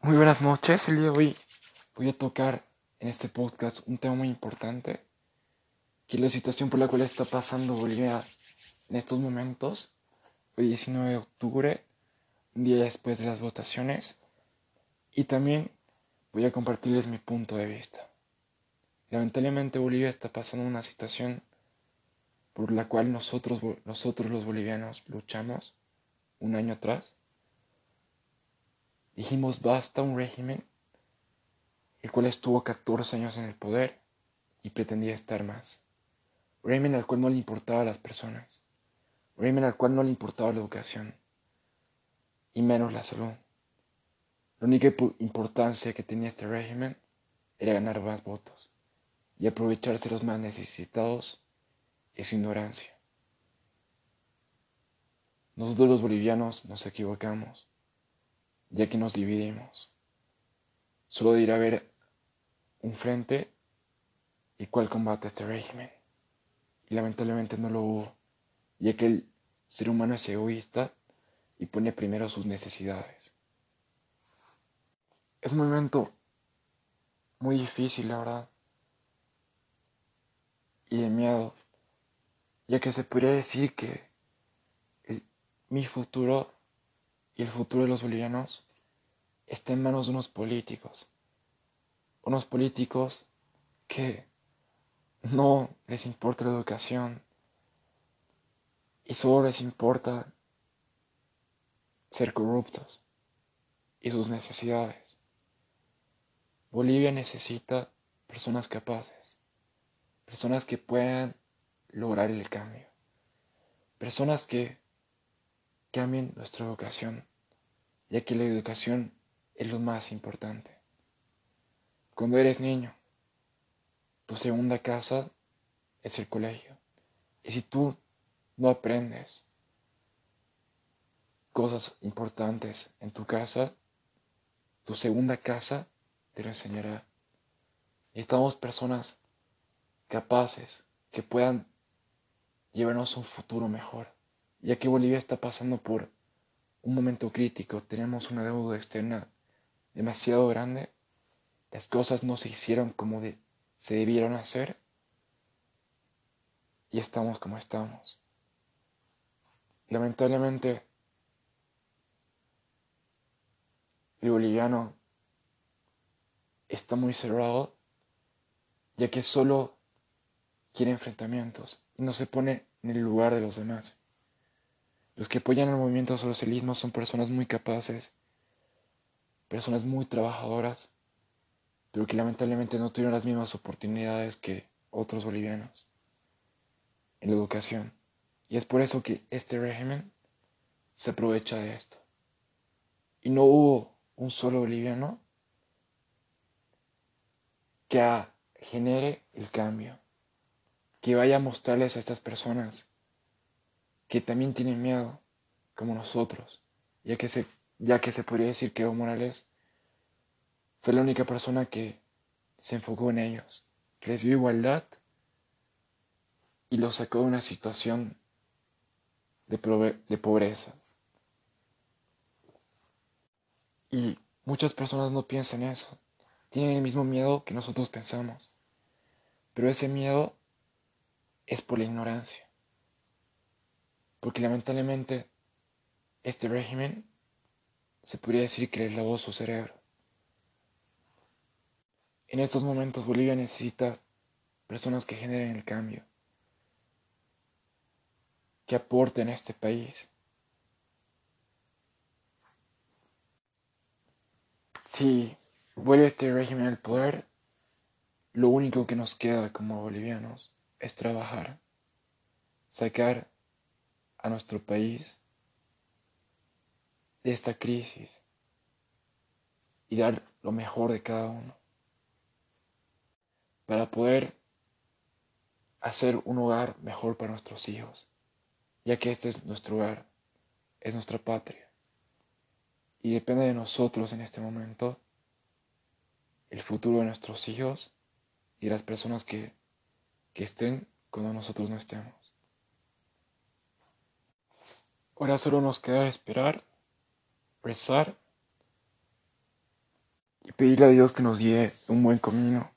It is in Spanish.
Muy buenas noches, el día de hoy voy a tocar en este podcast un tema muy importante, que es la situación por la cual está pasando Bolivia en estos momentos, hoy 19 de octubre, un día después de las votaciones, y también voy a compartirles mi punto de vista. Lamentablemente Bolivia está pasando una situación por la cual nosotros, nosotros los bolivianos luchamos un año atrás Dijimos basta un régimen el cual estuvo 14 años en el poder y pretendía estar más. Un régimen al cual no le importaba a las personas. Un régimen al cual no le importaba la educación y menos la salud. La única importancia que tenía este régimen era ganar más votos y aprovecharse los más necesitados y su ignorancia. Nosotros los bolivianos nos equivocamos ya que nos dividimos. Solo de ir a ver un frente y cuál combate este régimen. Y lamentablemente no lo hubo, ya que el ser humano es egoísta y pone primero sus necesidades. Es un momento muy difícil, la verdad, y de miedo, ya que se podría decir que mi futuro y el futuro de los bolivianos está en manos de unos políticos. Unos políticos que no les importa la educación y solo les importa ser corruptos y sus necesidades. Bolivia necesita personas capaces, personas que puedan lograr el cambio, personas que cambien nuestra educación, ya que la educación es lo más importante. Cuando eres niño, tu segunda casa es el colegio. Y si tú no aprendes cosas importantes en tu casa, tu segunda casa te lo enseñará. Necesitamos personas capaces que puedan llevarnos un futuro mejor ya que Bolivia está pasando por un momento crítico, tenemos una deuda externa demasiado grande, las cosas no se hicieron como se debieron hacer y estamos como estamos. Lamentablemente, el boliviano está muy cerrado, ya que solo quiere enfrentamientos y no se pone en el lugar de los demás. Los que apoyan el movimiento socialismo son personas muy capaces, personas muy trabajadoras, pero que lamentablemente no tuvieron las mismas oportunidades que otros bolivianos en la educación. Y es por eso que este régimen se aprovecha de esto. Y no hubo un solo boliviano que genere el cambio, que vaya a mostrarles a estas personas que también tienen miedo, como nosotros, ya que se, ya que se podría decir que Evo Morales fue la única persona que se enfocó en ellos, que les dio igualdad y los sacó de una situación de, de pobreza. Y muchas personas no piensan eso, tienen el mismo miedo que nosotros pensamos, pero ese miedo es por la ignorancia porque lamentablemente este régimen se podría decir que les lavó su cerebro. En estos momentos Bolivia necesita personas que generen el cambio, que aporten a este país. Si vuelve este régimen al poder, lo único que nos queda como bolivianos es trabajar, sacar a nuestro país de esta crisis y dar lo mejor de cada uno para poder hacer un hogar mejor para nuestros hijos, ya que este es nuestro hogar, es nuestra patria. Y depende de nosotros en este momento el futuro de nuestros hijos y de las personas que, que estén cuando nosotros no estemos. Ahora solo nos queda esperar, rezar pedirle a Dios que nos guíe un buen camino